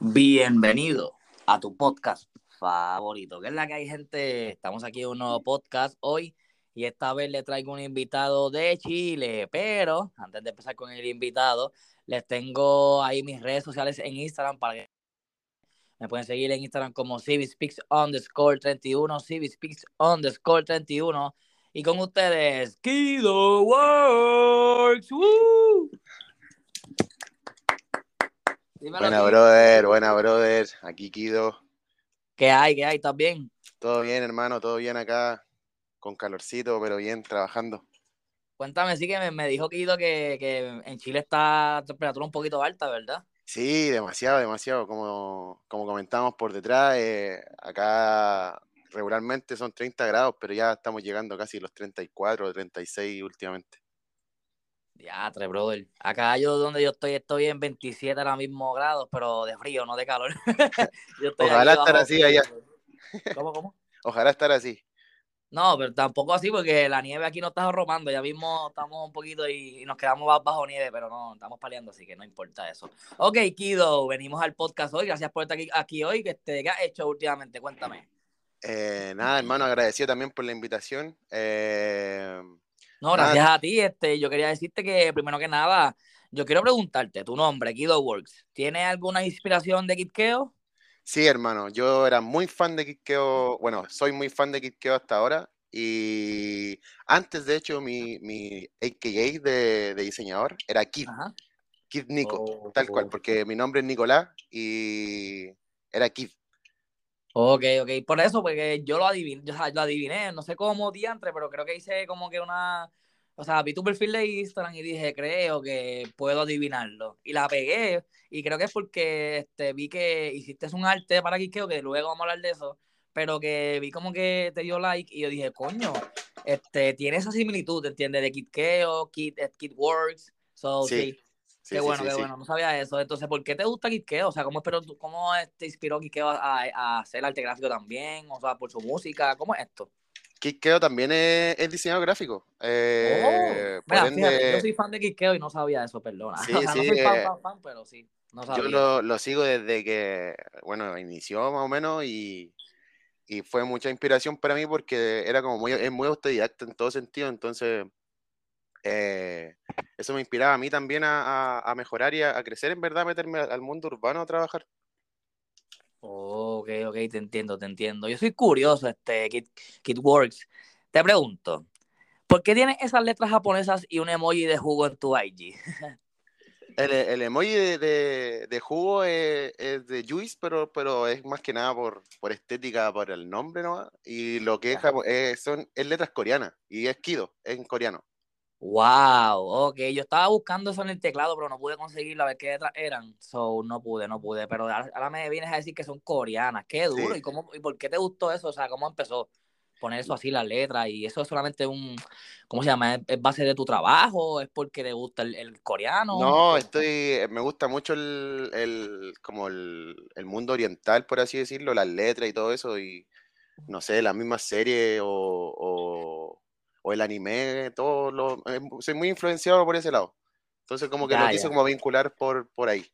Bienvenido a tu podcast favorito. Que es la que hay, gente? Estamos aquí en un nuevo podcast hoy y esta vez le traigo un invitado de Chile. Pero antes de empezar con el invitado, les tengo ahí mis redes sociales en Instagram para que me pueden seguir en Instagram como CiviSpeaks underscore 31, CiviSpeaks underscore 31. Y con ustedes, Kido Works. ¡Woo! Dímelo, Buena, brother, buena, brother. Aquí Kido. ¿Qué hay? ¿Qué hay? ¿Estás bien? Todo bien, hermano, todo bien acá. Con calorcito, pero bien, trabajando. Cuéntame, sí que me, me dijo Kido que, que en Chile está temperatura un poquito alta, ¿verdad? Sí, demasiado, demasiado. Como, como comentamos por detrás, eh, acá regularmente son 30 grados, pero ya estamos llegando casi a los 34 o 36 últimamente. Diatre, brother. Acá yo donde yo estoy, estoy en 27 ahora mismo grados, pero de frío, no de calor. Yo estoy Ojalá estar así allá. ¿Cómo, cómo? Ojalá estar así. No, pero tampoco así porque la nieve aquí no está romando. Ya mismo estamos un poquito y, y nos quedamos ba- bajo nieve, pero no, estamos peleando, así que no importa eso. Ok, Kido, venimos al podcast hoy. Gracias por estar aquí, aquí hoy. ¿Qué has hecho últimamente? Cuéntame. Eh, nada, hermano, agradecido también por la invitación. Eh, No, gracias a ti. Este, yo quería decirte que primero que nada, yo quiero preguntarte, tu nombre, Kido Works, ¿tiene alguna inspiración de Kitkeo? Sí, hermano, yo era muy fan de Kitkeo, bueno, soy muy fan de Kitkeo hasta ahora y antes de hecho mi, mi AKA de, de diseñador era Kid, Ajá. Kid Nico, Oh, tal cual, oh. porque mi nombre es Nicolás y era Kid. Ok, ok. Por eso, porque yo lo adiviné, yo, o sea, lo adiviné, no sé cómo diantre, pero creo que hice como que una. O sea, vi tu perfil de Instagram y dije, creo que puedo adivinarlo. Y la pegué, y creo que es porque este, vi que hiciste un arte para Kikeo, que luego vamos a hablar de eso, pero que vi como que te dio like y yo dije, coño, este, tiene esa similitud, ¿entiendes? De Kitkeo, Kit, Kitworks. So, Sí, sí. Sí, Qué bueno, sí, qué bueno, no sabía eso. Entonces, ¿por qué te gusta Kikeo? O sea, ¿cómo, espero, tú- cómo te inspiró Kikeo a, a hacer arte gráfico también? O sea, por su música, ¿cómo es esto? Kikeo también es, es diseñador gráfico. eh, oh, mira, fíjate, yo ende, soy fan de Kikeo y no sabía eso, perdona. sí, o sea, no sí, soy fan, eh, fan, fan, pero sí, no yo sabía. lo, lo sigo desde que, bueno, inició más o menos y, y fue mucha inspiración para mí porque era como muy, es muy autodidacta en todo sentido, entonces eh, eso me inspiraba a mí también a, a- a mejorar y a, a crecer, en verdad, a meterme al, al mundo urbano a trabajar. Oh, ok, ok, te entiendo, te entiendo. Yo soy curioso, este, Kid, Kitworks. Te pregunto, ¿por qué tienes esas letras japonesas y un emoji de jugo en tu IG? El, el emoji de, de- de jugo es, es de Juice, pero, pero es más que nada por, por estética, por el nombre nomás. Y lo que es, japo- eh, son, es letras coreanas y es Kido, es en coreano. Wow, ok, yo estaba buscando eso en el teclado, pero no pude conseguirlo a ver qué letras eran. So, no pude, no pude. Pero ahora, ahora me vienes a decir que son coreanas. Qué duro. Sí. ¿Y cómo, y por qué te gustó eso? O sea, ¿cómo empezó? Poner eso así, las letras, y eso es solamente un, ¿cómo se llama? ¿Es, es base de tu trabajo? ¿Es porque te gusta el, el coreano? No, estoy, eh, me gusta mucho el, el- como el, el mundo oriental, por así decirlo, las letras y todo eso, y no sé, las mismas series o, o, o el anime, todo lo, eh, soy muy influenciado por ese lado. Entonces como que lo Ya, quise ya. como vincular por, por ahí.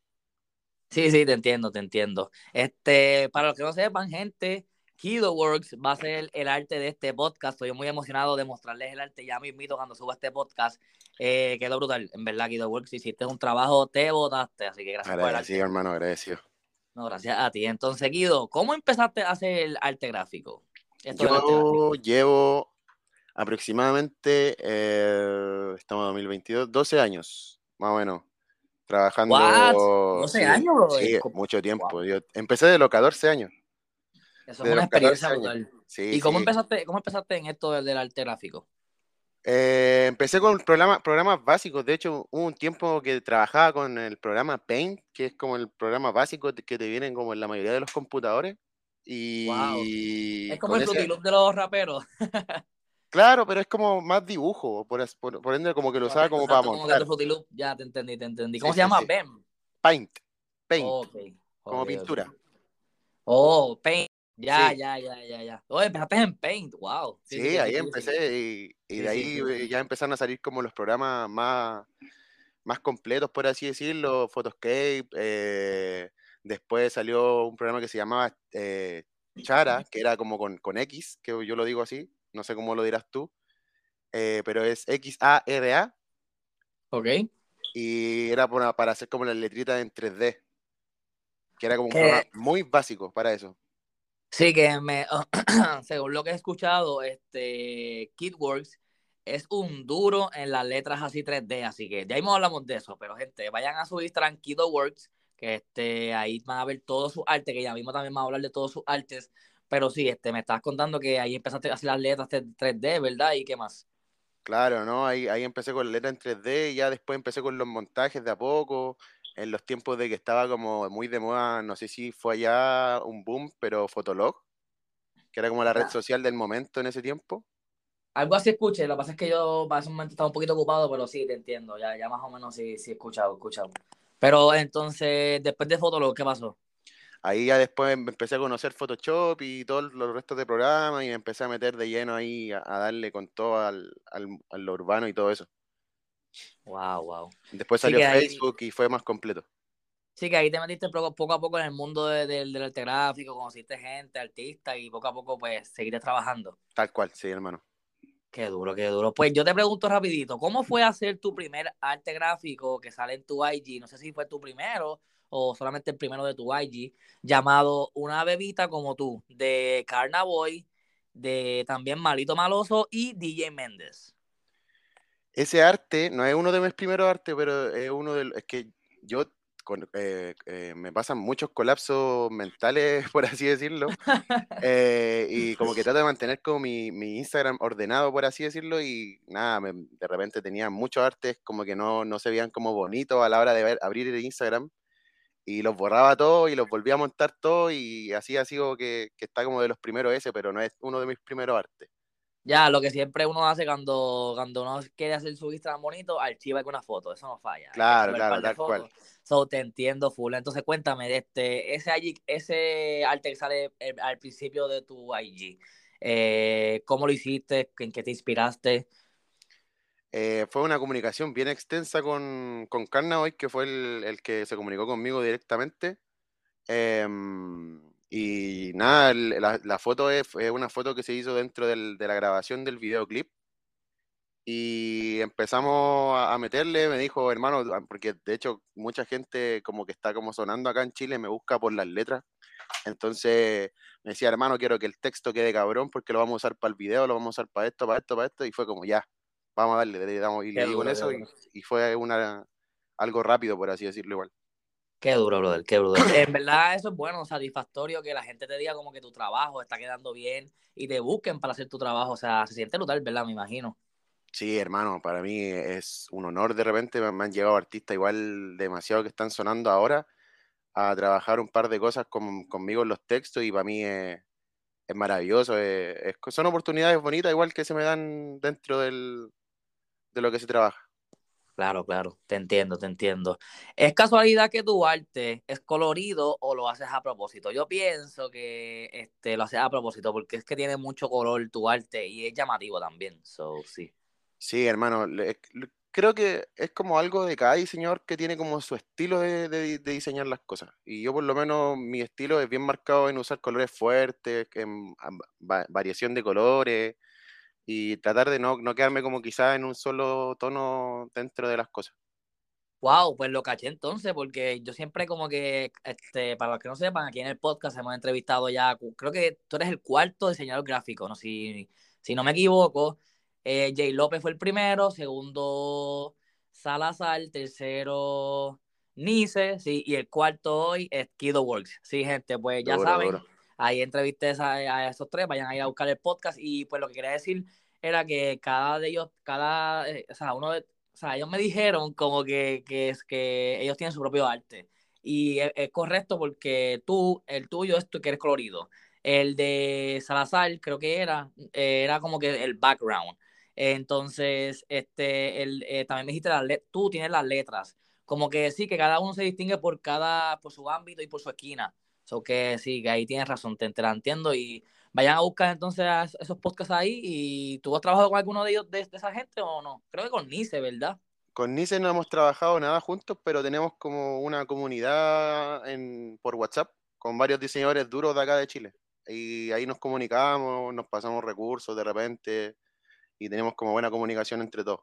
Sí, sí, te entiendo, te entiendo. Este, para los que no sepan, gente, Kido Works va a ser el arte de este podcast. Estoy muy emocionado de mostrarles el arte ya mismito cuando suba este podcast. Eh, quedó brutal. En verdad, Kido Works, hiciste un trabajo, te botaste, así que gracias por el arte. hermano, agradecido. No, gracias a ti. Entonces, Kido, ¿cómo empezaste a hacer el arte gráfico? Esto del arte gráfico. Yo llevo aproximadamente, eh, estamos en 2022, 12 años, más o menos, What? trabajando, 12 sí, años, bro. sí, Co- mucho tiempo. Wow. Yo empecé de los 14 años, Eso es de una los 14 experiencia brutal. Sí, ¿Y cómo empezaste, cómo empezaste en esto del, del arte gráfico? Eh, empecé con programas, programas básicos. De hecho, hubo un tiempo que trabajaba con el programa Paint, que es como el programa básico que te vienen como en la mayoría de los computadores. Wow. Y Es como el ese, de los raperos. claro, pero es como más dibujo, por, por, por ende como que lo usaba como para como que montar. Loop. Ya te entendí, te entendí. Sí, ¿Cómo se sí, llama? sí. BEM. Paint, Paint, como pintura. Oh, Paint. Ya, ya, ya, ya, ya. Oh, empezaste en Paint. Wow. Sí, ahí empecé y, y de ahí eh, ya empezaron a salir como los programas más, más completos, por así decirlo, Photoscape, eh, Después salió un programa que se llamaba eh, Chara, que era como con, con, X, que yo lo digo así, no sé cómo lo dirás tú, eh, pero es X-A-R-A. Ok. Y era para, para hacer como las letritas en 3D, que era como un programa muy básico para eso. Sí, que me, según lo que he escuchado, este KidWorks es un duro en las letras así 3D, así que ya mismo hablamos de eso, pero gente, vayan a su Instagram KidWorks, que este, ahí van a ver todo su arte, que ya mismo también van a hablar de todos sus artes, pero sí, este, me estás contando que ahí empezaste a hacer las letras 3D, ¿verdad? ¿Y qué más? Claro, ¿no? Ahí, ahí empecé con letras en 3D y ya después empecé con los montajes de a poco, en los tiempos de que estaba como muy de moda, no sé si fue allá un boom, pero Fotolog, que era como la red social del momento en ese tiempo. Algo así escuché, lo que pasa es que yo para ese momento estaba un poquito ocupado, pero sí, te entiendo, ya, ya más o menos sí, sí he escuchado, he escuchado. Pero entonces, después de Fotolog, ¿qué pasó? Ahí ya después em, empecé a conocer Photoshop y todos los restos de programas y me empecé a meter de lleno ahí a, darle con todo al, al, lo urbano y todo eso. Wow, wow. Después salió Facebook y fue más completo. Sí, que ahí te metiste poco a poco en el mundo del arte gráfico, conociste gente, artistas y poco a poco pues seguiste trabajando. Tal cual, sí, hermano. Qué duro, qué duro. Pues yo te pregunto rapidito, ¿cómo fue hacer tu primer arte gráfico que sale en tu IG? No sé si fue tu primero o solamente el primero de tu IG, llamado Una bebita como tú, de Carnaboy, de también Malito Maloso y DJ Méndez. Ese arte no es uno de mis primeros artes, pero es uno de los, es que yo eh, eh, me pasan muchos colapsos mentales, por así decirlo, eh, y como que trato de mantener como mi, mi, Instagram ordenado, por así decirlo, y nada, de repente tenía muchos artes como que no, no se veían como bonitos a la hora de ver, abrir el Instagram, y los borraba todo y los volvía a montar todo, y así ha sido que, que está como de los primeros ese, pero no es uno de mis primeros artes. Ya, lo que siempre uno hace cuando, cuando uno quiere hacer su Instagram bonito, archiva con una foto, eso no falla. Claro, claro, tal cual. So, te entiendo full. Entonces, cuéntame, este, ese, ese arte que sale eh, al principio de tu IG, eh, ¿cómo lo hiciste? ¿En qué te inspiraste? Eh, fue una comunicación bien extensa con, con hoy, que fue el, el, que se comunicó conmigo directamente. Em, y nada, la, la, foto es, una foto que se hizo dentro del, de la grabación del videoclip y empezamos a meterle, me dijo, hermano, ah, porque de hecho mucha gente como que está como sonando acá en Chile me busca por las letras. Entonces me decía, hermano, quiero que el texto quede cabrón porque lo vamos a usar para el video, lo vamos a usar para esto, para esto, para esto. Y fue como, ya, vamos a darle, le damos, y le digo con eso y, fue una, algo rápido, por así decirlo igual. Qué duro, brother, qué duro. En verdad eso es bueno, satisfactorio que la gente te diga como que tu trabajo está quedando bien y te busquen para hacer tu trabajo. O sea, se siente brutal, ¿verdad? Me imagino. Sí, hermano, para mí es un honor de repente, me han llegado artistas igual demasiado que están sonando ahora a trabajar un par de cosas conmigo en los textos y para mí es, maravilloso, son oportunidades bonitas igual que se me dan dentro del, de lo que se trabaja. Claro, claro, te entiendo, te entiendo. ¿Es casualidad que tu arte es colorido o lo haces a propósito? Yo pienso que este, lo haces a propósito porque es que tiene mucho color tu arte y es llamativo también, so sí. Sí, hermano, creo que es como algo de cada diseñador que tiene como su estilo de, diseñar las cosas. Y yo por lo menos mi estilo es bien marcado en usar colores fuertes, en variación de colores y tratar de no, no quedarme como quizás en un solo tono dentro de las cosas. Wow, pues lo caché entonces, porque yo siempre como que, este, para los que no sepan, aquí en el podcast hemos entrevistado ya, creo que tú eres el cuarto diseñador gráfico, ¿no? Si, si no me equivoco, eh, Jay López fue el primero, segundo Salazar, tercero Nice, sí, y el cuarto hoy es Kido Works. Sí, gente, pues ya saben, ahí entrevisté a, esos tres, vayan a ir a buscar el podcast y pues lo que quería decir era que cada de ellos, cada, eh, o sea, uno de, o sea, ellos me dijeron como que, que, es, que ellos tienen su propio arte. Y es, es correcto porque tú, el tuyo es tú que eres colorido. El de Salazar, creo que era, era como que el background. Entonces, este, el, eh, también me dijiste, las tú tienes las letras. Como que sí, que cada uno se distingue por cada, por su ámbito y por su esquina. So que sí, que ahí tienes razón, te, entiendo. Y vayan a buscar entonces esos podcasts ahí. ¿Y tú has trabajado con alguno de ellos, de, esa gente o no? Creo que con Nice, ¿verdad? Con Nice no hemos trabajado nada juntos, pero tenemos como una comunidad en, por WhatsApp con varios diseñadores duros de acá de Chile. Y ahí nos comunicamos, nos pasamos recursos de repente y tenemos como buena comunicación entre todos.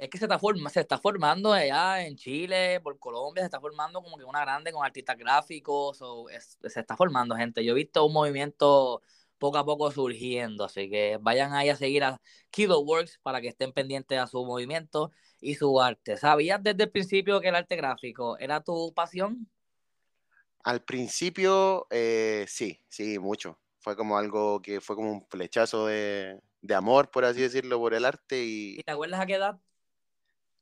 Es que se está, forma, se está formando allá en Chile, por Colombia, se está formando como que una grande con artistas gráficos, se está formando gente. Yo he visto un movimiento poco a poco surgiendo, así que vayan ahí a seguir a Kido Works para que estén pendientes a su movimiento y su arte. ¿Sabías desde el principio que el arte gráfico era tu pasión? Al principio, eh, sí, sí, mucho. Fue como algo que fue como un flechazo de, de amor, por así decirlo, por el arte. ¿Y, ¿Y te acuerdas a qué edad?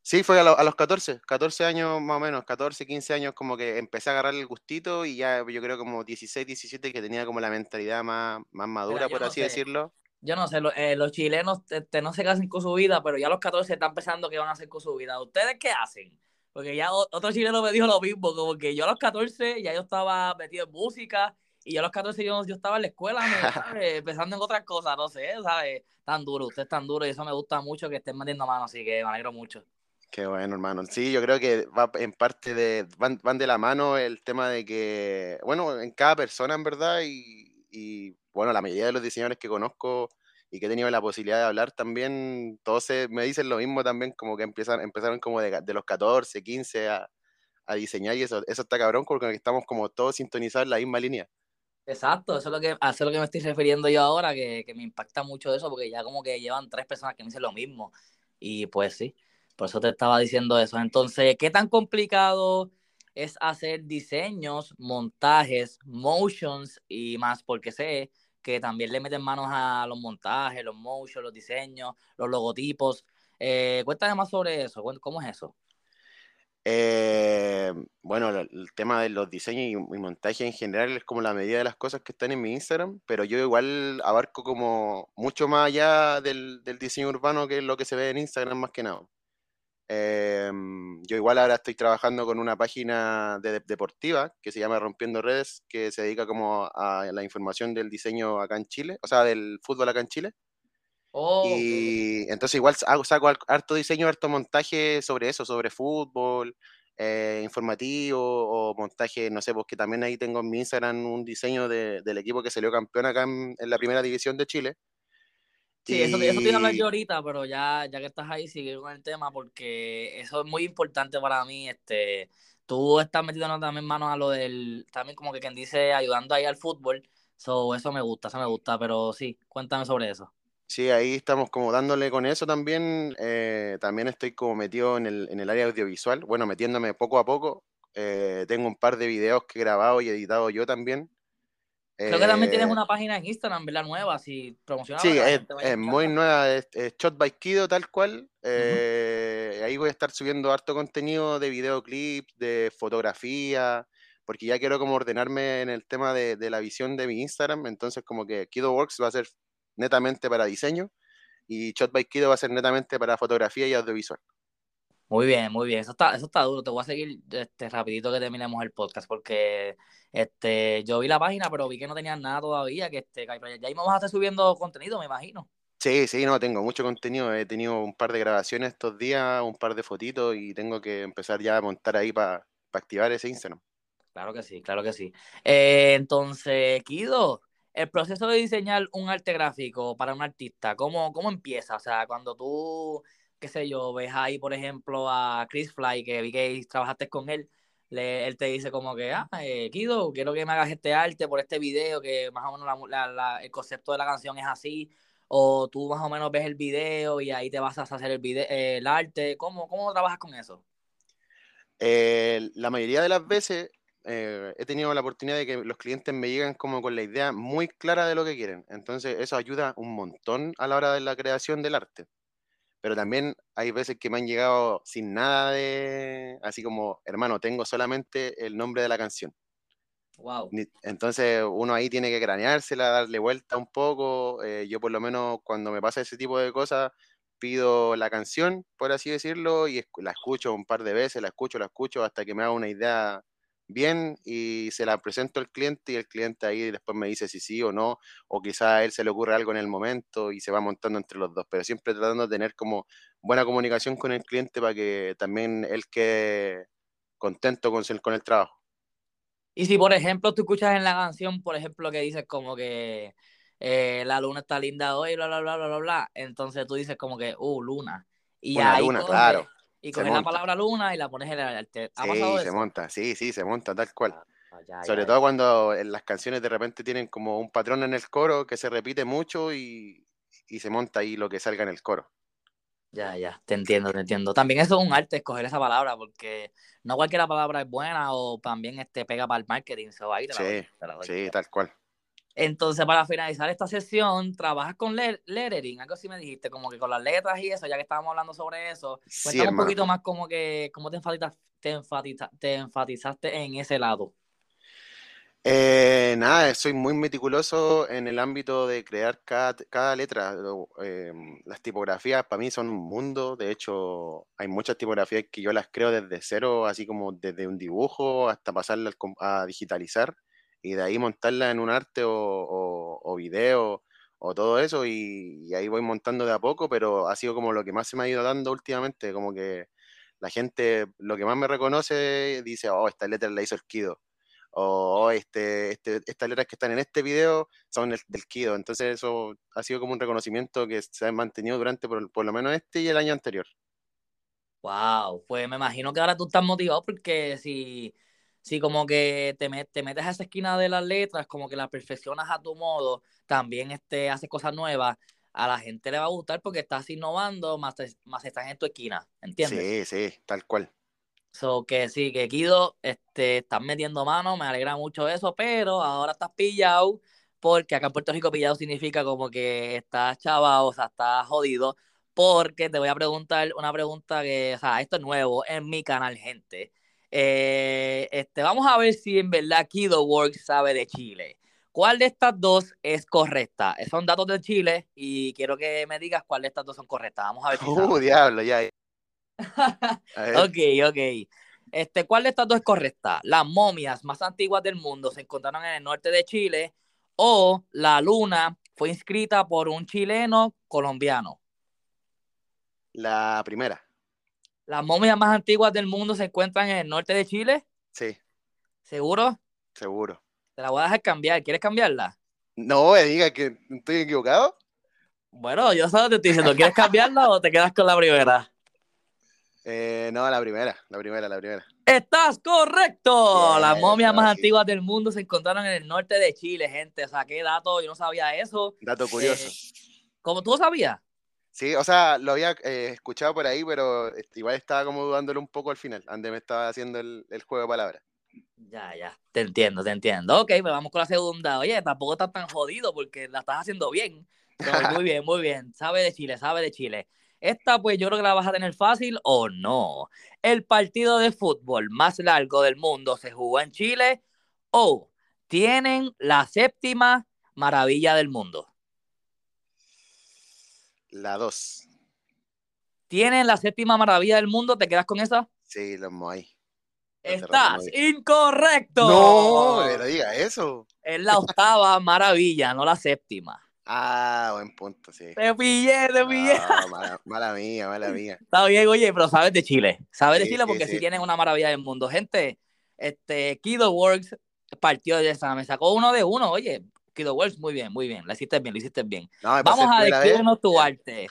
Sí, fue a, los 14, 14 años más o menos, 14, 15 años como que empecé a agarrar el gustito y ya yo creo como 16, 17 que tenía como la mentalidad más, más madura, por así decirlo. Yo no sé, eh, los chilenos este, no se casan con su vida, pero ya a los 14 están pensando qué van a hacer con su vida. ¿Ustedes qué hacen? Porque ya otro chileno me dijo lo mismo, como que yo a los 14 ya yo estaba metido en música y yo a los 14 yo, yo estaba en la escuela, pensando en otras cosas, no sé, ¿sabes? Tan duro, usted es tan duro y eso me gusta mucho que estén metiendo mano, así que me alegro mucho. Qué bueno, hermano. Sí, yo creo que va en parte de, van, van de la mano el tema de que, bueno, en cada persona en verdad y, y, bueno, la mayoría de los diseñadores que conozco y que he tenido la posibilidad de hablar también, todos me dicen lo mismo también, como que empiezan, empezaron como de, de los 14, 15 a, a, diseñar y eso, eso está cabrón porque estamos como todos sintonizados en la misma línea. Exacto, eso es lo que, eso es lo que me estoy refiriendo yo ahora, que, que me impacta mucho eso, porque ya como que llevan tres personas que me dicen lo mismo. Y pues sí. Por eso te estaba diciendo eso. Entonces, ¿qué tan complicado es hacer diseños, montajes, motions y más? Porque sé que también le meten manos a los montajes, los motions, los diseños, los logotipos. Eh, cuéntame más sobre eso. ¿Cómo es eso? Eh, bueno, el tema de los diseños y, y, montaje en general es como la medida de las cosas que están en mi Instagram, pero yo igual abarco como mucho más allá del, del diseño urbano que es lo que se ve en Instagram más que nada. Em, yo igual ahora estoy trabajando con una página de, deportiva que se llama Rompiendo Redes, que se dedica como a la información del diseño acá en Chile, o sea, del fútbol acá en Chile. Oh, y entonces igual hago, saco harto diseño, harto montaje sobre eso, sobre fútbol, eh, informativo o montaje, no sé, porque también ahí tengo en mi Instagram un diseño de, del equipo que salió campeón acá en la primera división de Chile. Sí, eso, eso te iba a hablar yo ahorita, pero ya, ya que estás ahí, sigue con el tema, porque eso es muy importante para mí. Este, tú estás metido también manos a lo del, también como que quien dice, ayudando ahí al fútbol. So, eso me gusta, eso me gusta, pero sí, cuéntame sobre eso. Sí, ahí estamos como dándole con eso también. Eh, también estoy como metido en el, en el área audiovisual, bueno, metiéndome poco a poco. Eh, tengo un par de videos que he grabado y editado yo también. Creo que también tienes eh, una página en Instagram, ¿verdad? Nueva, si promocionas. Sí, es, muy nueva, es, Shot by Kido, tal cual. Eh, ahí voy a estar subiendo harto contenido de videoclips, de fotografía, porque ya quiero como ordenarme en el tema de, de, la visión de mi Instagram. Entonces, como que Kido Works va a ser netamente para diseño y Shot by Kido va a ser netamente para fotografía y audiovisual. Muy bien, muy bien. Eso está, eso está duro. Te voy a seguir este, rapidito que terminemos el podcast porque este, yo vi la página, pero vi que no tenían nada todavía. Que este, ya ahí vamos a estar subiendo contenido, me imagino. Sí, sí, no, tengo mucho contenido. He tenido un par de grabaciones estos días, un par de fotitos y tengo que empezar ya a montar ahí para activar ese Instagram. Claro que sí, claro que sí. Eh, entonces, Kido, el proceso de diseñar un arte gráfico para un artista, ¿cómo, ¿cómo empieza? O sea, cuando tú qué sé yo, ves ahí, por ejemplo, a Chris Fly, que vi que trabajaste con él, le, él te dice como que, ah, eh, Kido, quiero que me hagas este arte por este video, que más o menos la, el concepto de la canción es así, o tú más o menos ves el video y ahí te vas a hacer el, video, el arte, ¿Cómo, ¿cómo trabajas con eso? Eh, la mayoría de las veces eh, he tenido la oportunidad de que los clientes me llegan como con la idea muy clara de lo que quieren. Entonces eso ayuda un montón a la hora de la creación del arte pero también hay veces que me han llegado sin nada de, así como, hermano, tengo solamente el nombre de la canción. Wow. Entonces uno ahí tiene que craneársela, darle vuelta un poco. Eh, yo por lo menos cuando me pasa ese tipo de cosas, pido la canción, por así decirlo, y la escucho un par de veces, la escucho, la escucho hasta que me haga una idea bien y se la presento al cliente y el cliente ahí después me dice si sí o no, o quizá a él se le ocurre algo en el momento y se va montando entre los dos, pero siempre tratando de tener como buena comunicación con el cliente para que también él quede contento con, con el trabajo. Y si, por ejemplo, tú escuchas en la canción, por ejemplo, que dices como que eh, la luna está linda hoy, bla, bla, bla, bla, bla, bla, entonces tú dices como que, uh, luna. Y ahí luna, claro. Y coges la palabra luna y la pones en el arte. sí, se monta, sí, sí, se monta tal cual. Ah, ah, Sobre todo cuando en las canciones de repente tienen como un patrón en el coro que se repite mucho y, y se monta ahí lo que salga en el coro. Ya, ya, te entiendo, te entiendo. También eso es un arte, escoger esa palabra, porque no cualquier palabra es buena o también este, pega para el marketing. So ahí sí, sí, tal cual. Entonces, para finalizar esta sesión, trabajas con lettering, algo así me dijiste, como que con las letras y eso, ya que estábamos hablando sobre eso. Cuéntame un poquito más como que, cómo te, te enfatizaste en ese lado. Eh, nada, soy muy meticuloso en el ámbito de crear cada, letra. Eh, las tipografías para mí son un mundo. De hecho, hay muchas tipografías que yo las creo desde cero, así como desde un dibujo hasta pasarlas a digitalizar y de ahí montarla en un arte o, o, video o todo eso. Y, y, ahí voy montando de a poco, pero ha sido como lo que más se me ha ido dando últimamente. Como que la gente, lo que más me reconoce, dice, oh, esta letra la hizo el Kido o este, este, estas letras que están en este video son del Kido. Entonces eso ha sido como un reconocimiento que se ha mantenido durante por, lo menos este y el año anterior. Wow, pues me imagino que ahora tú estás motivado porque si, si como que te, te metes a esa esquina de las letras, como que las perfeccionas a tu modo, también este, haces cosas nuevas, a la gente le va a gustar porque estás innovando, más, más estás en tu esquina, ¿entiendes? Sí, sí, tal cual. So que sí, que Kido, este, estás metiendo mano, me alegra mucho eso, pero ahora estás pillado, porque acá en Puerto Rico pillado significa como que estás chavado, o sea, estás jodido, porque te voy a preguntar una pregunta que, o sea, esto es nuevo en mi canal, gente. Eh, este, vamos a ver si en verdad Kido Works sabe de Chile. ¿Cuál de estas dos es correcta? Son datos de Chile y quiero que me digas cuál de estas dos son correctas. Vamos a ver si. Uh, diablo, ya. ok, ok. Este, ¿Cuál de estas dos es correcta? Las momias más antiguas del mundo se encontraron en el norte de Chile o la luna fue inscrita por un chileno colombiano. La primera. ¿Las momias más antiguas del mundo se encuentran en el norte de Chile? Sí. ¿Seguro? Seguro. Te la voy a dejar cambiar. ¿Quieres cambiarla? No, me diga que estoy equivocado. Bueno, yo solo te estoy diciendo, ¿quieres cambiarla o te quedas con la primera? Eh, no, la primera, la primera, la primera. ¡Estás correcto! Las momias más antiguas del mundo se encontraron en el norte de Chile, gente. O sea, qué dato, yo no sabía eso. Dato curioso. Eh, ¿Cómo tú lo sabías? Sí, o sea, lo había eh, escuchado por ahí, pero igual estaba como dudándolo un poco al final, donde me estaba haciendo el, juego de palabras. Ya, ya, te entiendo, te entiendo. Ok, pues vamos con la segunda. Oye, tampoco estás tan jodido porque la estás haciendo bien. muy bien, muy bien. Sabe de Chile, sabe de Chile. Esta pues yo creo que la vas a tener fácil o no. El partido de fútbol más largo del mundo se jugó en Chile o tienen la séptima maravilla del mundo. La dos. ¿Tienen la séptima maravilla del mundo? ¿Te quedas con esa? Sí, los Moai. Estás incorrecto. No, me diga eso. Es la octava maravilla, no la séptima. Ah, buen punto, sí. Te pillé, te pillé. mala, mía, mala mía. Está bien, oye, pero sabes de Chile. Sabes de Chile porque sí. tienen una maravilla del mundo. Gente, este, Kido Works partió de esa, me sacó uno de uno, oye. Kido Works, muy bien, muy bien. Lo hiciste bien, lo hiciste bien. Vamos a describirnos tu arte.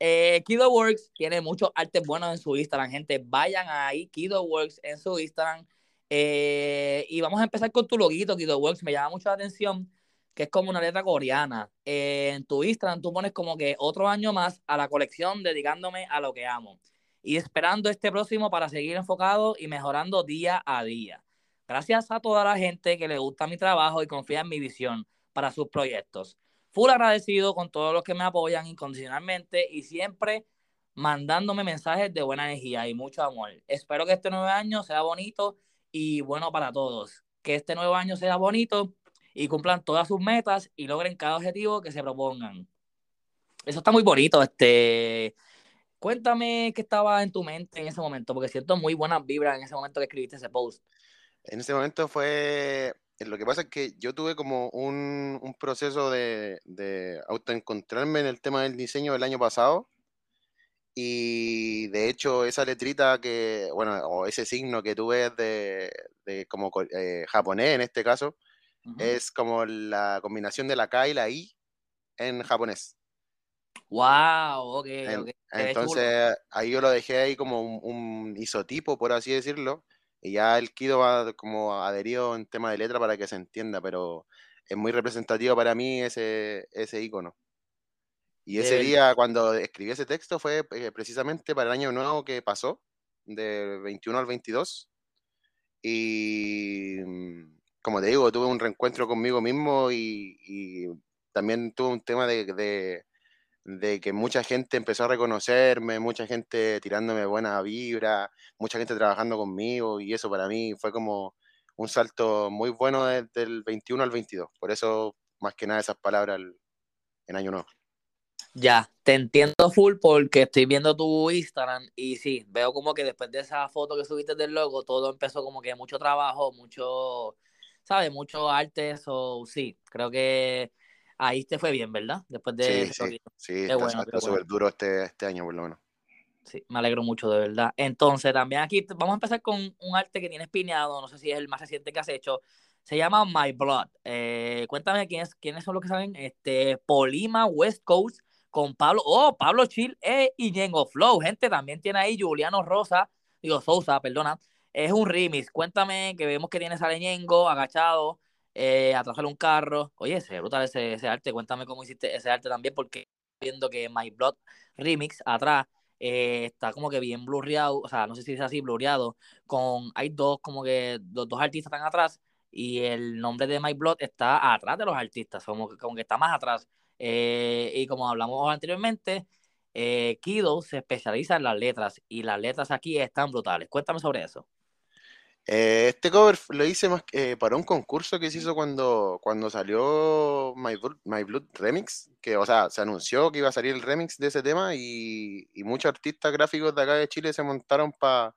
Eh, Kido Works tiene muchos artes buenos en su Instagram, gente. Vayan ahí, Kido Works en su Instagram. Eh, y vamos a empezar con tu loguito, Kido Works. Me llama mucho la atención que es como una letra coreana. Eh, en tu Instagram tú pones como que otro año más a la colección dedicándome a lo que amo y esperando este próximo para seguir enfocado y mejorando día a día. Gracias a toda la gente que le gusta mi trabajo y confía en mi visión para sus proyectos. Full agradecido con todos los que me apoyan incondicionalmente y siempre mandándome mensajes de buena energía y mucho amor. Espero que este nuevo año sea bonito y bueno para todos. Que este nuevo año sea bonito y cumplan todas sus metas y logren cada objetivo que se propongan. Eso está muy bonito. Este, cuéntame qué estaba en tu mente en ese momento, porque siento muy buenas vibras en ese momento que escribiste ese post. En ese momento fue, lo que pasa es que yo tuve como un, un proceso de, de autoencontrarme en el tema del diseño del año pasado y de hecho esa letrita que, bueno, o ese signo que tú ves de, de como eh, japonés en este caso, es como la combinación de la K y la I en japonés. Wow, ok, Entonces ahí yo lo dejé ahí como un, isotipo, por así decirlo, y ya el Kido va como adherido en tema de letra para que se entienda, pero es muy representativo para mí ese, ese icono. Y ese día, cuando escribí ese texto, fue eh, precisamente para el año nuevo que pasó, de 21 al 22. Y mm, como te digo, tuve un reencuentro conmigo mismo y, también tuve un tema de, de, que mucha gente empezó a reconocerme, mucha gente tirándome buena vibra, mucha gente trabajando conmigo y eso para mí fue como un salto muy bueno desde el 21 al 22. Por eso, más que nada, esas palabras en año nuevo. Ya, te entiendo full porque estoy viendo tu Instagram y sí, veo como que después de esa foto que subiste del logo, todo empezó como que mucho trabajo, mucho, ¿sabes? Mucho arte, eso sí, creo que ahí te fue bien, ¿verdad? Después de... Sí, sí, sí está súper duro este, este año por lo menos. Sí, me alegro mucho, de verdad. Entonces, también aquí vamos a empezar con un arte que tienes piñado, no sé si es el más reciente que has hecho, se llama My Blood. Eh, cuéntame quiénes, quiénes son los que saben. Este, Polima West Coast con Pablo, oh, Pablo Chill eh, y Yengo Flow. Gente, también tiene ahí Juliano Rosa, digo Sousa, perdona. Es un remix. Cuéntame que vemos que tiene a Ñengo agachado, eh, atrás de un carro. Oye, se brutal ese, arte. Cuéntame cómo hiciste ese arte también, porque viendo que My Blood Remix atrás eh, está como que bien blurreado, o sea, no sé si es así, blurreado, con, hay dos, como que los dos artistas están atrás y el nombre de My Blood está atrás de los artistas, como, como que está más atrás. Eh, y como hablamos anteriormente, eh, Kido se especializa en las letras y las letras aquí están brutales. Cuéntame sobre eso. Eh, este cover lo hice más para un concurso que se hizo cuando, cuando salió My Blood, Remix, que o sea, se anunció que iba a salir el remix de ese tema y, muchos artistas gráficos de acá de Chile se montaron para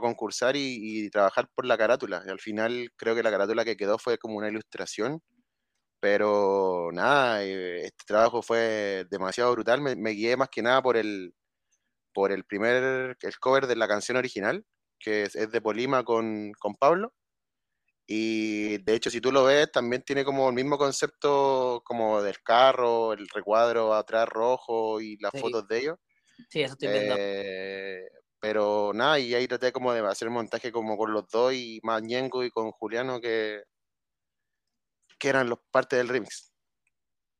concursar y, y, trabajar por la carátula. Y al final creo que la carátula que quedó fue como una ilustración pero nada, eh, este trabajo fue demasiado brutal. Me, guié más que nada por el, por el primer, el cover de la canción original, que es, de Polima con, Pablo. Y de hecho, si tú lo ves, también tiene como el mismo concepto como del carro, el recuadro atrás rojo y las fotos de ellos. Sí, eso estoy viendo. Eh, pero nada, y ahí traté como de hacer el montaje como con los dos y más Ñengo y con Juliano, que, que eran los partes del remix.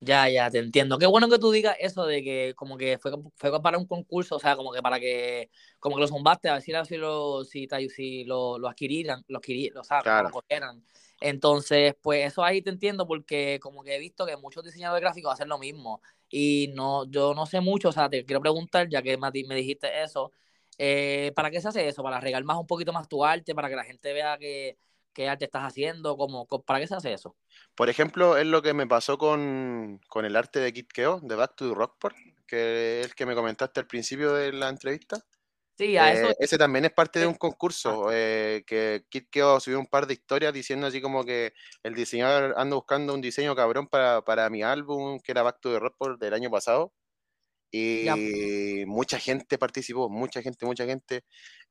Ya, ya, te entiendo. Qué bueno que tú digas eso de que como que fue, fue para un concurso, o sea, como que para que, como que lo zumbaste, a ver si, si, lo, si, si lo, lo adquirieran, lo adquirieran, o sea, lo cogieran. Entonces, pues eso ahí te entiendo porque como que he visto que muchos diseñadores gráficos hacen lo mismo y no, yo no sé mucho, o sea, te quiero preguntar, ya que me dijiste eso, eh, ¿para qué se hace eso? ¿Para regar más un poquito más tu arte? ¿Para que la gente vea que, qué arte estás haciendo? ¿Cómo, ¿Para qué se hace eso? Por ejemplo, es lo que me pasó con, el arte de Kit Keo, de Back to the Rockport, que es el que me comentaste al principio de la entrevista. Sí, a eso. Eh, ese también es parte de un concurso eh, que Kit Keo subió un par de historias diciendo así como que el diseñador anda buscando un diseño cabrón para, para mi álbum, que era Back to the Rockport del año pasado. Y mucha gente participó, mucha gente, mucha gente.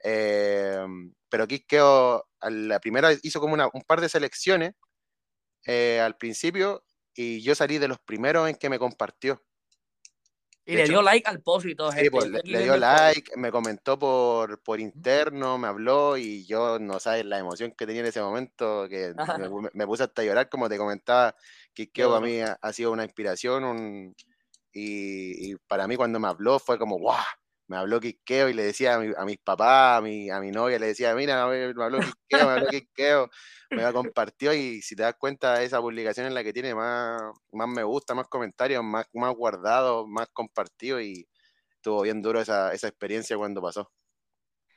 Eh, pero Kikeo, la primera hizo como una, un par de selecciones eh, al principio y yo salí de los primeros en que me compartió. Y le dio like al post y todo Sí, pues, le, dio like, me comentó por, por interno, me habló y yo no sabes la emoción que tenía en ese momento, que me, puse hasta a llorar, como te comentaba, Kikeo para mí ha, sido una inspiración, un, y, para mí cuando me habló fue como, ¡guau! Me habló Quiqueo y le decía a, mis papás, a mi, a mi novia, le decía, mira, me habló Quiqueo, me habló Quiqueo, me la compartió y si te das cuenta, esa publicación es la que tiene más, más me gusta, más comentarios, más, más guardados, más compartido y estuvo bien duro esa, esa experiencia cuando pasó.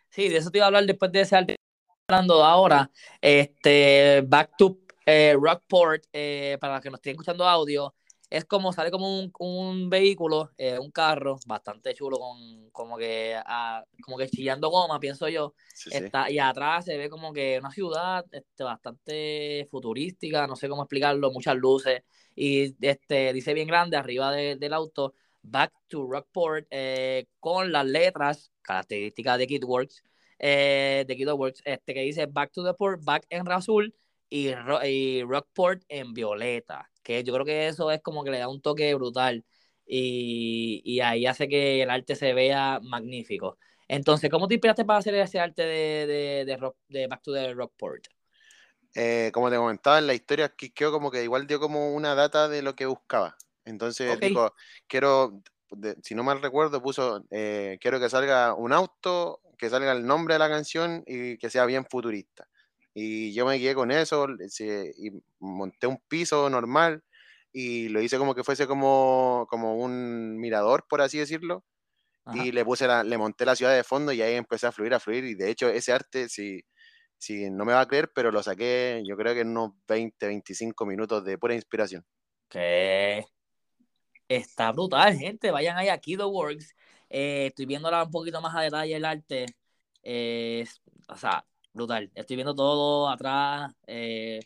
Sí, de eso te iba a hablar después de ese hablando ahora. Este, Back to eh, Rockport, eh, para los que nos estén escuchando audio, es como sale como un, un vehículo, eh, un carro bastante chulo con como que ah, como que chillando goma, pienso yo. Está, Y atrás se ve como que una ciudad este, bastante futurística, no sé cómo explicarlo, muchas luces. Y este dice bien grande arriba del auto, Back to Rockport eh, con las letras características de Kidworks, eh, de Kidworks, este que dice Back to the Port, Back en azul y, y, Rockport en violeta, que yo creo que eso es como que le da un toque brutal y, y ahí hace que el arte se vea magnífico. Entonces, ¿cómo te inspiraste para hacer ese arte de, de, de, rock, de Back to the Rockport? Eh, como te comentaba en la historia, quedó como que igual dio como una data de lo que buscaba. Entonces dijo, quiero, si no mal recuerdo, puso, eh, quiero que salga un auto, que salga el nombre de la canción y que sea bien futurista. Y yo me quedé con eso y monté un piso normal y lo hice como que fuese como, como un mirador, por así decirlo. Y le puse la, le monté la ciudad de fondo y ahí empecé a fluir, a fluir. Y de hecho, ese arte, si, si no me va a creer, pero lo saqué, yo creo que en unos 20, 25 minutos de pura inspiración. Que está brutal, gente. Vayan ahí a Kido Works. Eh, estoy viéndola un poquito más a detalle el arte. o sea, brutal. Estoy viendo todo atrás. Eh,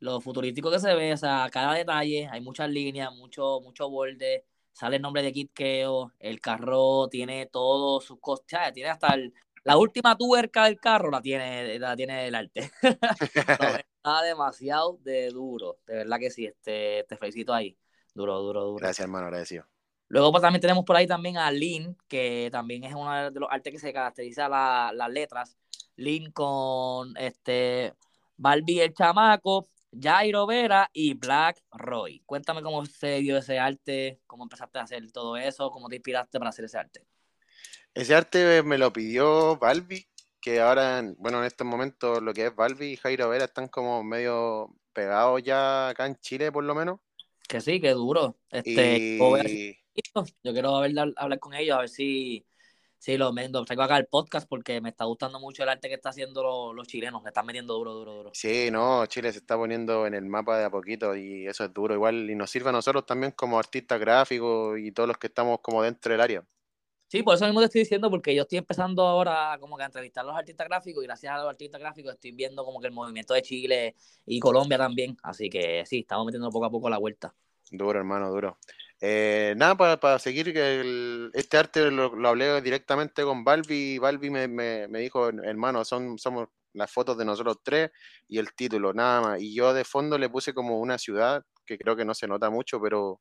lo futurístico que se ve, o sea, cada detalle, hay muchas líneas, mucho, mucho borde, sale el nombre de Kit Keo, el carro tiene todos sus cosas, tiene hasta el, la última tuerca del carro la tiene, la tiene el arte. está demasiado de duro. De verdad que sí, este, te felicito ahí. Duro, duro, duro. Gracias, hermano, agradecido. Luego pues, también tenemos por ahí también a Lin, que también es uno de los artes que se caracteriza las letras. Lin con este Barbie el chamaco, Jairo Vera y Black Roy. Cuéntame cómo se dio ese arte, cómo empezaste a hacer todo eso, cómo te inspiraste para hacer ese arte. Ese arte me lo pidió Balbi, que ahora, bueno, en estos momentos lo que es Balbi y Jairo Vera están como medio pegados ya acá en Chile, por lo menos. Que sí, que duro. Este, Yo quiero hablar, hablar con ellos, a ver si, si lo, lo traigo acá el podcast porque me está gustando mucho el arte que están haciendo los, chilenos, le están metiendo duro, duro, duro. Sí, no, Chile se está poniendo en el mapa de a poquito y eso es duro igual y nos sirve a nosotros también como artistas gráficos y todos los que estamos como dentro del área. Sí, por eso mismo te estoy diciendo, porque yo estoy empezando ahora como que a entrevistar a los artistas gráficos y gracias a los artistas gráficos estoy viendo como que el movimiento de Chile y Colombia también. Así que sí, estamos metiendo poco a poco la vuelta. Duro, hermano, duro. Eh, nada, para, para seguir, que este arte lo, hablé directamente con Balbi. Balbi me, me, me, dijo, hermano, son, somos las fotos de nosotros tres y el título, nada más. Y yo de fondo le puse como una ciudad, que creo que no se nota mucho, pero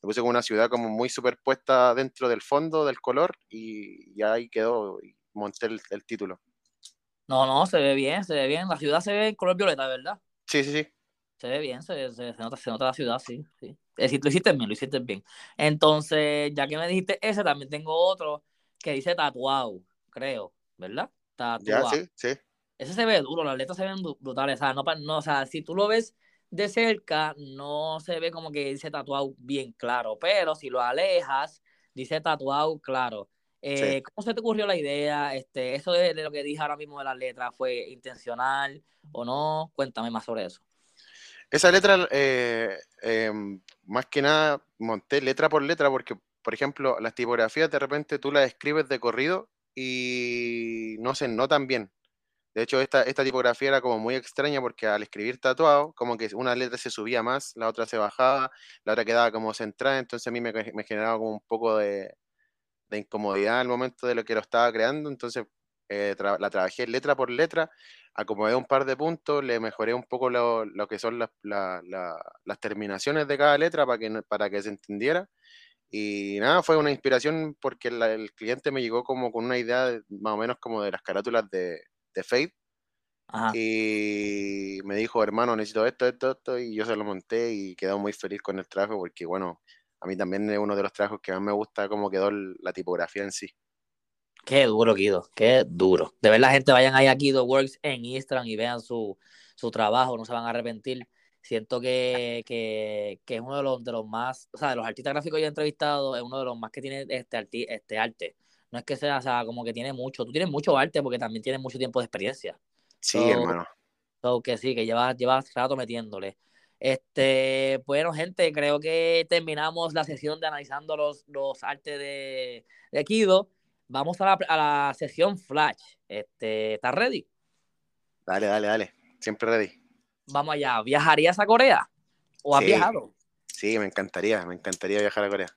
le puse como una ciudad como muy superpuesta dentro del fondo del color y, ahí quedó y monté el, título. No, no, se ve bien, se ve bien. La ciudad se ve en color violeta, ¿verdad? Sí, sí, sí. Se ve bien, se, se, nota, se nota la ciudad, sí, sí. lo hiciste bien, lo hiciste bien. Entonces, ya que me dijiste ese, también tengo otro que dice tatuado, creo, ¿verdad? Tatuado. Ya, sí, sí. Ese se ve duro, las letras se ven brutales, o sea, no, no, o sea, si tú lo ves de cerca no se ve como que dice tatuado bien claro, pero si lo alejas, dice tatuado claro. Eh, ¿Cómo se te ocurrió la idea? Este, ¿Eso de, lo que dije ahora mismo de las letras fue intencional o no? Cuéntame más sobre eso. Esa letra, eh, em, más que nada, monté letra por letra porque, por ejemplo, las tipografías de repente tú las escribes de corrido y no se notan bien. De hecho, esta, esta tipografía era como muy extraña porque al escribir tatuado, como que una letra se subía más, la otra se bajaba, la otra quedaba como centrada, entonces a mí me, generaba como un poco de, incomodidad al momento de lo que lo estaba creando, entonces eh, la trabajé letra por letra, acomodé un par de puntos, le mejoré un poco lo, que son las, las terminaciones de cada letra para que, para que se entendiera. Y nada, fue una inspiración porque el cliente me llegó como con una idea más o menos como de las carátulas de, de Fate. Y me dijo, hermano, necesito esto, esto, esto, y yo se lo monté y quedó muy feliz con el trabajo porque, bueno, a mí también es uno de los trabajos que más me gusta cómo quedó la tipografía en sí. Qué duro, Guido, qué duro. De ver la gente vayan ahí a Guido Works en Instagram y vean su, trabajo, no se van a arrepentir. Siento que, es uno de los, de los más, o sea, de los artistas gráficos que yo he entrevistado, es uno de los más que tiene este, este arte no es que sea, o sea, como que tiene mucho, tú tienes mucho arte porque también tienes mucho tiempo de experiencia. Sí, hermano. que sí, que llevas, llevas rato metiéndole. Este, bueno, gente, creo que terminamos la sesión de analizando los, los artes de, de Kido. Vamos a la, a la sesión Flash. Este, ¿Estás ready? Dale, dale, dale. Siempre ready. Vamos allá. ¿Viajarías a Corea? ¿O has viajado? Sí, me encantaría, me encantaría viajar a Corea.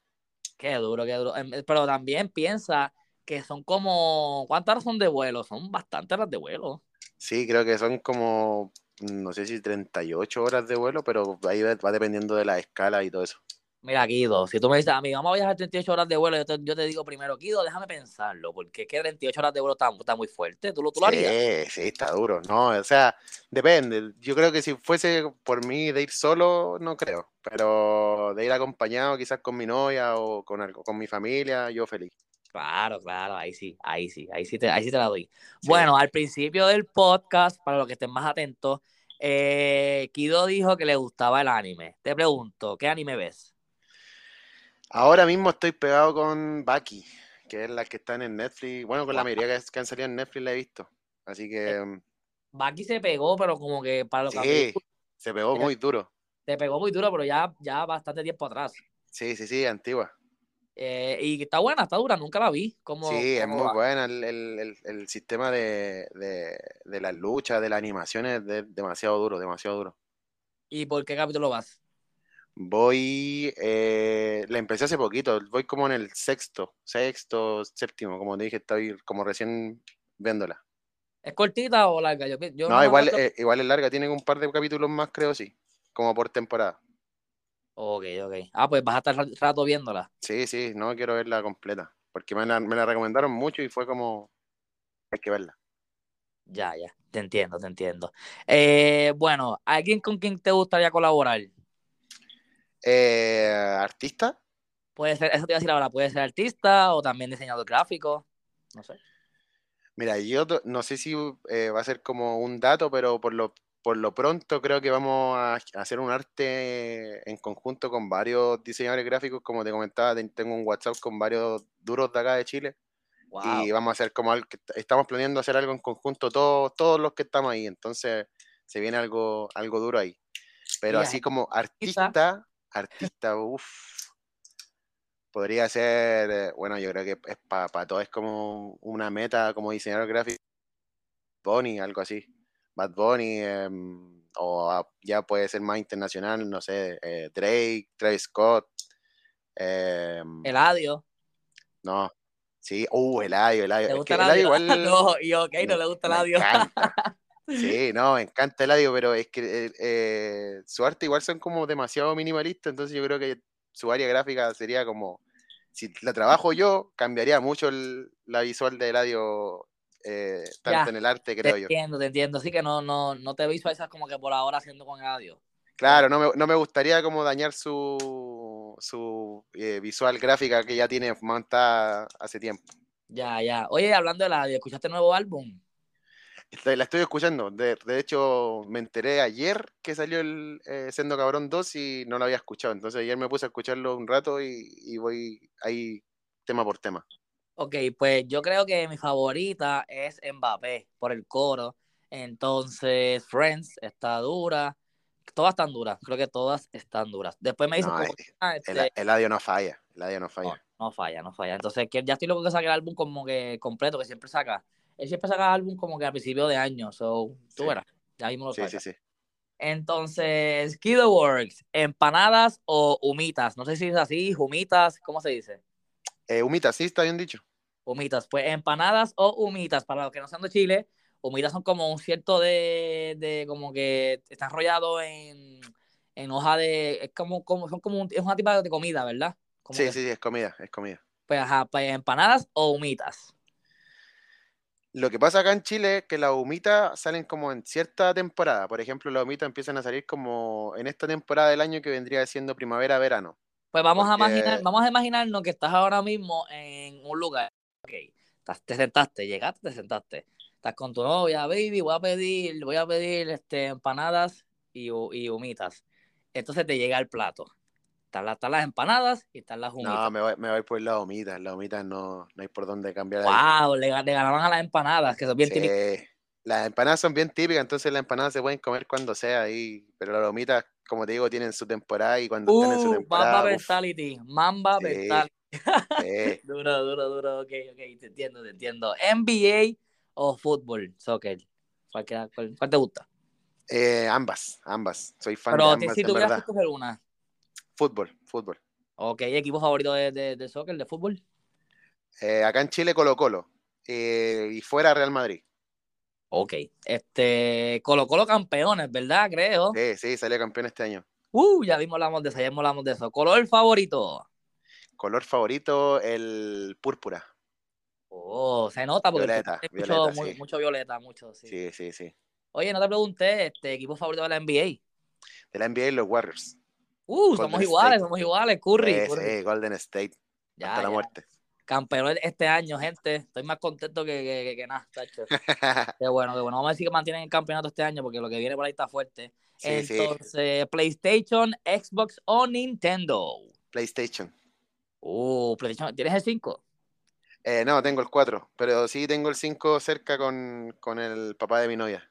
Qué duro, qué duro. Em, Pero también piensa que son como. ¿Cuántas horas son de vuelo? Son bastantes horas de vuelo. Sí, creo que son como, no sé si 38 horas de vuelo, pero ahí va dependiendo de la escala y todo eso. Mira, Guido, si tú me dices, amigo, vamos a viajar 38 horas de vuelo, yo te, yo te digo primero, Guido, déjame pensarlo, porque es que 38 horas de vuelo está, está muy fuerte. ¿Tú lo, tú lo harías? Sí, sí, está duro, ¿no? O sea, depende. Yo creo que si fuese por mí de ir solo, no creo. Pero de ir acompañado, quizás con mi novia o con, algo, con mi familia, yo feliz. Claro, claro, ahí sí, ahí sí, ahí sí te, ahí sí te la doy. Sí. Bueno, al principio del podcast, para los que estén más atentos, eh, Guido dijo que le gustaba el anime. Te pregunto, ¿qué anime ves? Ahora mismo estoy pegado con Baki, que es la que está en Netflix. Bueno, con la mayoría que, han salido en Netflix la he visto. Así que mm, Baki se pegó, pero como que para lo que sí, se pegó Eh, muy duro. se pegó muy duro, pero ya, ya bastante tiempo atrás. Sí, sí, sí, antigua. Eh, y está buena, está dura, nunca la vi. ¿Cómo, Sí, es muy va? buena. El, el- el- el sistema de, de, de las luchas, de las animaciones, es de- demasiado duro, demasiado duro. ¿Y por qué capítulo vas? Voy, eh, la empecé hace poquito, voy como en el sexto, sexto, séptimo, como te dije, estoy como recién viéndola. ¿Es cortita o larga? Yo, No, igual, acuerdo- eh, igual es larga, tiene un par de capítulos más, creo, sí, como por temporada. Ok, ok. Ah, pues vas a estar ra- rato viéndola. Sí, sí, no quiero verla completa, porque me la, me la recomendaron mucho y fue como, hay que verla. Ya, ya. Te entiendo, te entiendo. Eh, bueno, ¿alguien con quien te gustaría colaborar? Eh, ¿artista? Puede ser, eso te iba a decir ahora, puede ser artista o también diseñador gráfico. No sé. Mira, yo no sé si eh, va a ser como un dato, pero por lo, por lo pronto creo que vamos a hacer un arte en conjunto con varios diseñadores gráficos. Como te comentaba, ten- tengo un WhatsApp con varios duros de acá de Chile Wow. y vamos a hacer como algo, estamos planeando hacer algo en conjunto todos, todos los que estamos ahí. Entonces se viene algo, algo duro ahí. Pero así como artista, artista, uff, podría ser, eh, bueno, yo creo que es para todo, es como una meta como diseñador gráfico, Bunny, algo así. Bad Bunny, em, o ah, ya puede ser más internacional, no sé, eh, Drake, Travis Scott, em, Eladio. no, sí, uh, Eladio, Eladio, ¿Te es gusta que Eladio Eladio? igual no, y ok, no le gusta me Eladio. Sí, no, me encanta Eladio, pero es que eh, eh, su arte igual son como demasiado minimalistas, entonces yo creo que su área gráfica sería como, si la trabajo yo, cambiaría mucho el- la visual de Eladio, eh, tanto Ya, en el arte, te creo yo. entiendo, te entiendo. Así que no, no, no te visualizas como que por ahora haciendo con Eladio. Claro, no me, no me gustaría como dañar su, su eh, visual gráfica que ya tiene montada hace tiempo. Ya, ya. Oye, hablando de Eladio, ¿escuchaste el nuevo álbum? La estoy escuchando. De, de hecho, me enteré ayer que salió el eh, Sendo Cabrón 2 y no lo había escuchado. Entonces ayer me puse a escucharlo un rato y, y voy ahí tema por tema. Ok, pues yo creo que mi favorita es Mbappé por el coro. Entonces, Friends está dura. Todas están duras. Creo que todas están duras. Después me dicen, No, eh, ah, El, este, el audio no falla. El audio no no, falla. no falla, no falla. Entonces, que ya estoy loco que saque el álbum como que completo, que siempre saca. Él siempre saca álbum como que a principio de año. So, tú Sí. verás. Ya mismo lo Sí, saca. sí, sí. Entonces, Kido Works, empanadas o humitas. No sé si es así, humitas, ¿cómo se dice? Eh, Humita, sí, está bien dicho. Humitas, pues empanadas o humitas, para los que no sean de Chile, humitas son como un cierto de, de como que está enrollado en, en hoja de, es como, como, son como un, es una tipo de comida, ¿verdad? Como Sí, que- sí, sí, es comida, es comida. Pues, ajá, pues empanadas o humitas. Lo que pasa acá en Chile es que las humitas salen como en cierta temporada. Por ejemplo, las humitas empiezan a salir como en esta temporada del año que vendría siendo primavera-verano. Pues vamos a imaginar, vamos a imaginarnos que estás ahora mismo en un lugar. Ok, estás- te sentaste, llegaste, te sentaste. Estás con tu novia, baby, voy a pedir, voy a pedir este, empanadas y humitas. Entonces te llega el plato. Están las, están las empanadas y están las humitas. No, me voy, me voy por las humitas. Las humitas no, no hay por dónde cambiar. wow, le, ga- le ganaban a las empanadas, que son bien típicas. Las empanadas son bien típicas, entonces las empanadas se pueden comer cuando sea ahí, pero las humitas, como te digo, tienen su temporada y cuando están en su Uh, temporada, Mamba uf, Mentality, Mamba Sí. Duro, duro, duro, ok, ok, te entiendo, te entiendo. NBA o fútbol, soccer. ¿Cuál, cuál- cuál te gusta? Eh, ambas, ambas. Soy fan Pero de ambas, si en tuvieras que escoger una. Fútbol, fútbol. Ok, ¿equipo favorito de, de, de soccer, de fútbol? Eh, acá en Chile, Colo Colo. Eh, y fuera Real Madrid. Ok, este, Colo Colo campeones, ¿verdad? Creo. Sí, sí, salió campeón este año. Uh, ya vimos, hablamos de eso, ya hablamos de eso. ¿Color favorito? Color favorito, el púrpura. Oh, se nota porque Violeta, mucho, violeta, muy- sí. mucho violeta, mucho, sí. Sí, sí, sí. Oye, no te pregunté, este, equipo favorito de la NBA. De la NBA, los Warriors. Uh, Golden somos iguales, State. somos iguales, Curry. Sí, Curry. sí, Golden State. Ya, hasta la muerte. Campeón este año, gente. Estoy más contento que, que, que- que nada, tacho. Qué bueno, qué bueno. Vamos a decir que mantienen el campeonato este año porque lo que viene por ahí está fuerte. sí, sí. Entonces, PlayStation, Xbox o Nintendo. PlayStation. Uh, PlayStation, ¿tienes el 5? Eh, no, tengo el 4, pero sí tengo el 5 cerca con, con el papá de mi novia.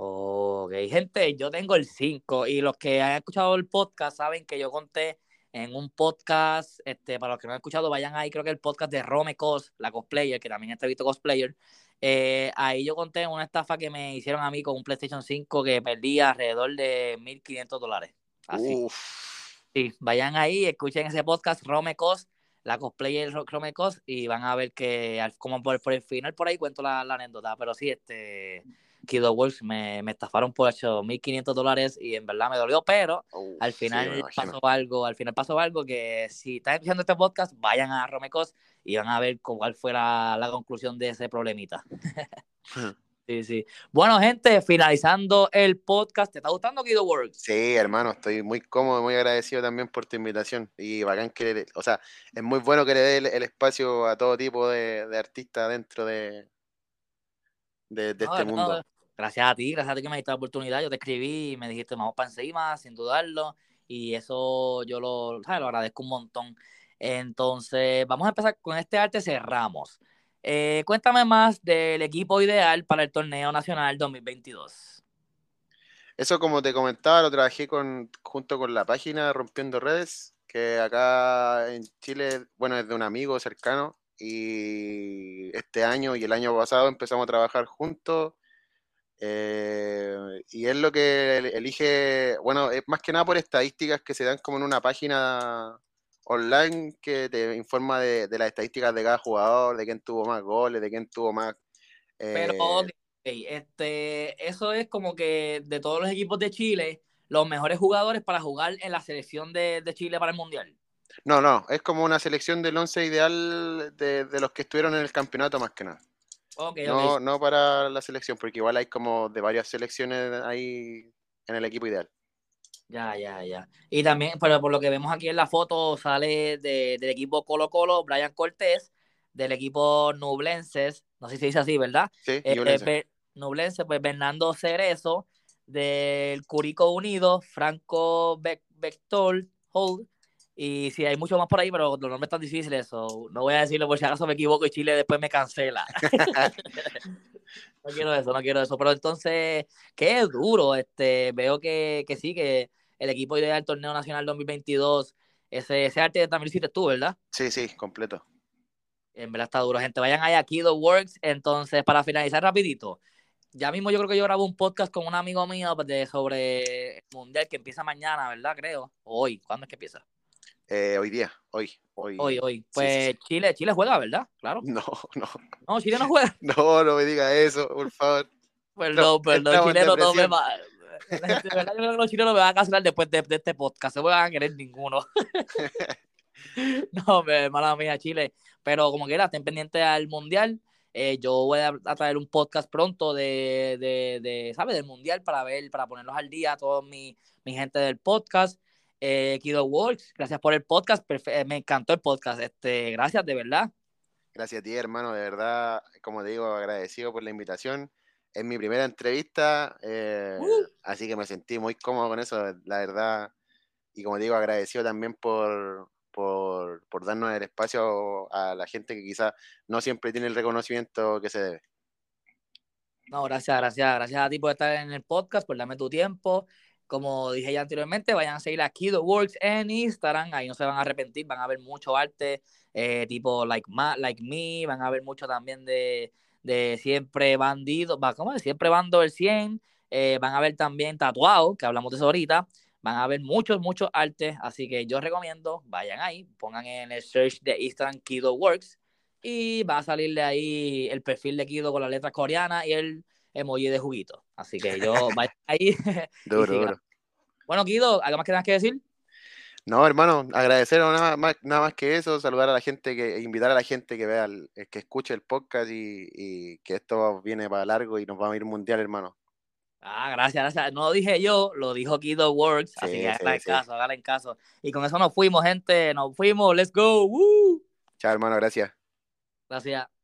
Ok, gente, yo tengo el 5 y los que han escuchado el podcast saben que yo conté en un podcast, este, para los que no han escuchado, vayan ahí, creo que el podcast de Rome Cos, la cosplayer, que también entrevistó cosplayer. Eh, ahí yo conté una estafa que me hicieron a mí con un PlayStation 5 que perdí alrededor de 1.500 dólares. Así. Uf. Sí, vayan ahí, escuchen ese podcast, Rome Cos, la cosplayer Ro- Rome Cos, y van a ver que, como por, por el final, por ahí cuento la, la anécdota. Pero sí, este, Kido Works me, me estafaron por 8.500 dólares y en verdad me dolió, pero al final pasó algo, al final pasó algo que si están escuchando este podcast, vayan a Romecos y van a ver cuál fue la, la conclusión de ese problemita. sí, sí. Bueno, gente, finalizando el podcast, ¿te está gustando Kido Works? Sí, hermano, estoy muy cómodo, muy agradecido también por tu invitación. Y bacán que, le- o sea, es muy bueno que le dé el, el espacio a todo tipo de, de artistas dentro de, de, de No, este no, mundo. Gracias a ti, gracias a ti que me diste la oportunidad. Yo te escribí y me dijiste, vamos para encima, sin dudarlo. Y eso yo lo, lo agradezco un montón. Entonces, vamos a empezar con este arte, cerramos. Eh, cuéntame más del equipo ideal para el torneo nacional 2022. Eso, como te comentaba, lo trabajé con, junto con la página Rompiendo Redes, que acá en Chile, bueno, es de un amigo cercano. Y este año y el año pasado empezamos a trabajar juntos. Eh, y es lo que el- elige, bueno, es más que nada por estadísticas que se dan como en una página online que te informa de, de las estadísticas de cada jugador, de quién tuvo más goles, de quién tuvo más. Pero, eh, ok, este, eso es como que de todos los equipos de Chile, los mejores jugadores para jugar en la selección de, de Chile para el Mundial. No, no, es como una selección del once ideal de, de los que estuvieron en el campeonato más que nada. Ok, No, no para la selección, porque igual hay como de varias selecciones ahí en el equipo ideal. Ya, ya, ya. Y también, pero por lo que vemos aquí en la foto, sale de- del equipo Colo Colo, Brian Cortés, del equipo Nublenses, no sé si se dice así, ¿verdad? Sí, Eh, Nublense, pues Bernardo Cerezo, del Curico Unido, Franco Vector, Hold, y sí, hay mucho más por ahí, pero los nombres están difíciles, so, no voy a decirlo por si acaso me equivoco y Chile después me cancela. No quiero eso, no quiero eso. Pero entonces, qué duro. Este, veo que, que sí, que el equipo ideal del torneo nacional 2022, ese, ese arte también lo hiciste tú, ¿verdad? Sí, sí, completo. En verdad está duro, gente. Vayan allá a Kido Works. Entonces, para finalizar rapidito, ya mismo yo creo que yo grabo un podcast con un amigo mío de, sobre el mundial que empieza mañana, ¿verdad? Creo. Hoy. ¿Cuándo es que empieza? Eh, hoy día, hoy, hoy. Hoy, hoy. Pues sí. Chile, Chile juega, ¿verdad? Claro. No, no, No, Chile no juega. no, no me diga eso, por favor. Perdón, perdón, en chileno no me va. De verdad, yo creo que los chilenos me van a cancelar después de, de este podcast. No me van a querer ninguno. no, me- mala mía, Chile. Pero como quiera, estén pendientes al mundial. Eh, yo voy a, a traer un podcast pronto de, de, de, ¿sabes? Del mundial para ver, para ponerlos al día a todos mi, mi gente del podcast. Eh, Kido Works, gracias por el podcast. perfe- eh, me encantó el podcast. Este, gracias, de verdad. Gracias a ti, hermano, de verdad, como te digo, agradecido por la invitación. Es mi primera entrevista, eh, Uh. así que me sentí muy cómodo con eso, la verdad. Y como te digo, agradecido también por, por, por darnos el espacio a la gente que quizás no siempre tiene el reconocimiento que se debe. No, gracias, gracias, gracias a ti por estar en el podcast, por darme tu tiempo. Como dije ya anteriormente, vayan a seguir a Kido Works en Instagram, ahí no se van a arrepentir, van a ver mucho arte, eh, tipo like, Ma- like Me, van a ver mucho también de, de Siempre Bandido, va, ¿cómo es? Siempre Bando el 100, eh, van a ver también Tatuado, que hablamos de eso ahorita, van a ver muchos, muchos artes, así que yo recomiendo, vayan ahí, pongan en el search de Instagram Kido Works y va a salirle ahí el perfil de Kido con las letras coreanas y el emoji de juguito. Así que yo, vayan ahí. duro, duro. Bueno, Kido, ¿algo más que tengas que decir? No, hermano, agradecer nada más, nada más que eso, saludar a la gente, que invitar a la gente que vea, el, que escuche el podcast y, que esto viene para largo y nos va a ir mundial, hermano. Ah, gracias, gracias. No lo dije yo, lo dijo Kido Works, así que hagan en caso, hagan en caso. Y con eso nos fuimos, gente, nos fuimos, let's go. Chao, hermano, gracias. Gracias.